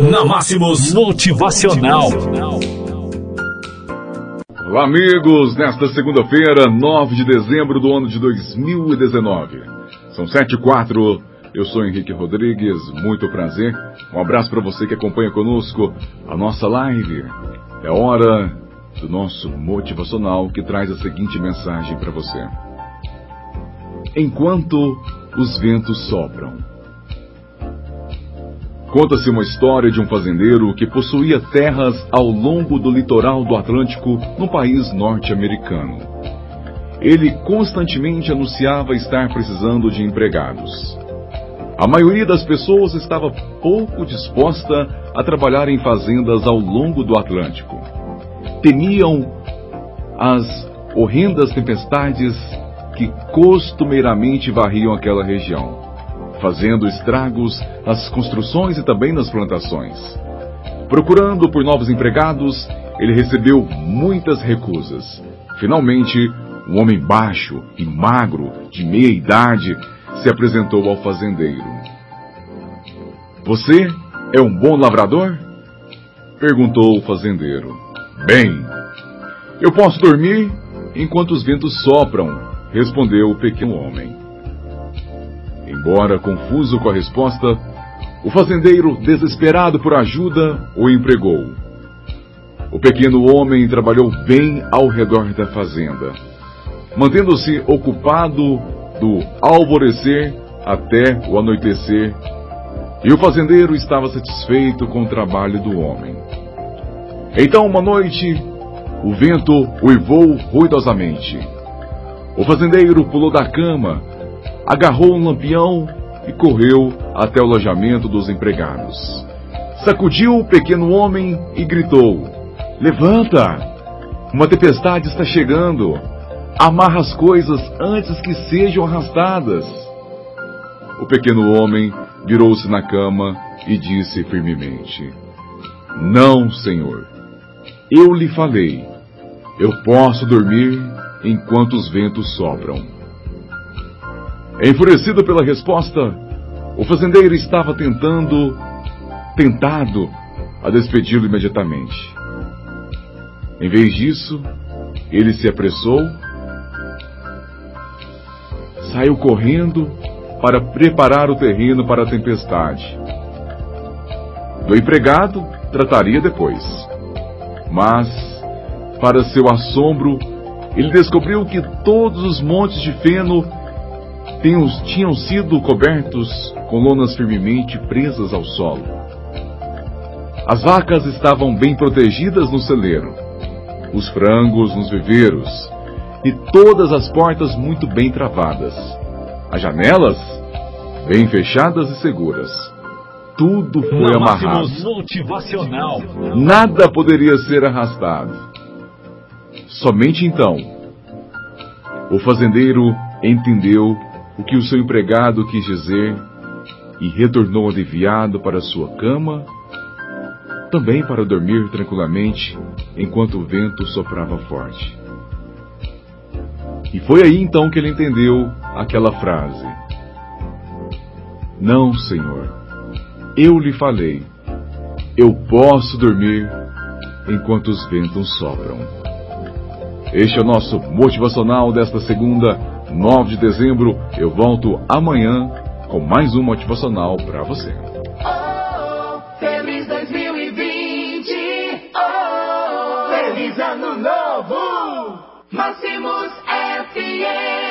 Na Máximos Motivacional. Olá, amigos. Nesta segunda-feira, 9 de dezembro do ano de 2019. São 7 e 4. Eu sou Henrique Rodrigues. Muito prazer. Um abraço para você que acompanha conosco a nossa live. É hora do nosso motivacional que traz a seguinte mensagem para você. Enquanto os ventos sopram. Conta-se uma história de um fazendeiro que possuía terras ao longo do litoral do Atlântico no país norte-americano. Ele constantemente anunciava estar precisando de empregados. A maioria das pessoas estava pouco disposta a trabalhar em fazendas ao longo do Atlântico. Temiam as horrendas tempestades que costumeiramente varriam aquela região, fazendo estragos nas construções e também nas plantações. Procurando por novos empregados, ele recebeu muitas recusas. Finalmente, um homem baixo e magro, de meia idade, se apresentou ao fazendeiro. Você é um bom lavrador? perguntou o fazendeiro. Bem, eu posso dormir enquanto os ventos sopram, respondeu o pequeno homem. Embora confuso com a resposta, o fazendeiro, desesperado por ajuda, o empregou. O pequeno homem trabalhou bem ao redor da fazenda, mantendo-se ocupado do alvorecer até o anoitecer, e o fazendeiro estava satisfeito com o trabalho do homem. Então, uma noite, o vento uivou ruidosamente. O fazendeiro pulou da cama, agarrou um lampião e correu até o alojamento dos empregados. Sacudiu o pequeno homem e gritou: Levanta! Uma tempestade está chegando! Amarra as coisas antes que sejam arrastadas. O pequeno homem virou-se na cama e disse firmemente: Não, senhor. Eu lhe falei. Eu posso dormir enquanto os ventos sopram. Enfurecido pela resposta, o fazendeiro estava tentando, tentado, a despedi-lo imediatamente. Em vez disso, ele se apressou, saiu correndo para preparar o terreno para a tempestade. Do empregado, trataria depois. Mas, para seu assombro, ele descobriu que todos os montes de feno tinham, tinham sido cobertos com lonas firmemente presas ao solo. As vacas estavam bem protegidas no celeiro, os frangos nos viveiros e todas as portas muito bem travadas. As janelas bem fechadas e seguras. Tudo foi amarrado. Nada poderia ser arrastado. Somente então, o fazendeiro entendeu o que o seu empregado quis dizer e retornou aliviado para sua cama, também para dormir tranquilamente enquanto o vento soprava forte. E foi aí então que ele entendeu aquela frase: Não, Senhor, eu lhe falei, eu posso dormir enquanto os ventos sopram. Este é o nosso motivacional desta segunda, 9 de dezembro. Eu volto amanhã com mais um motivacional para você. Oh, feliz 2020. Oh, feliz ano novo. Máximos FM.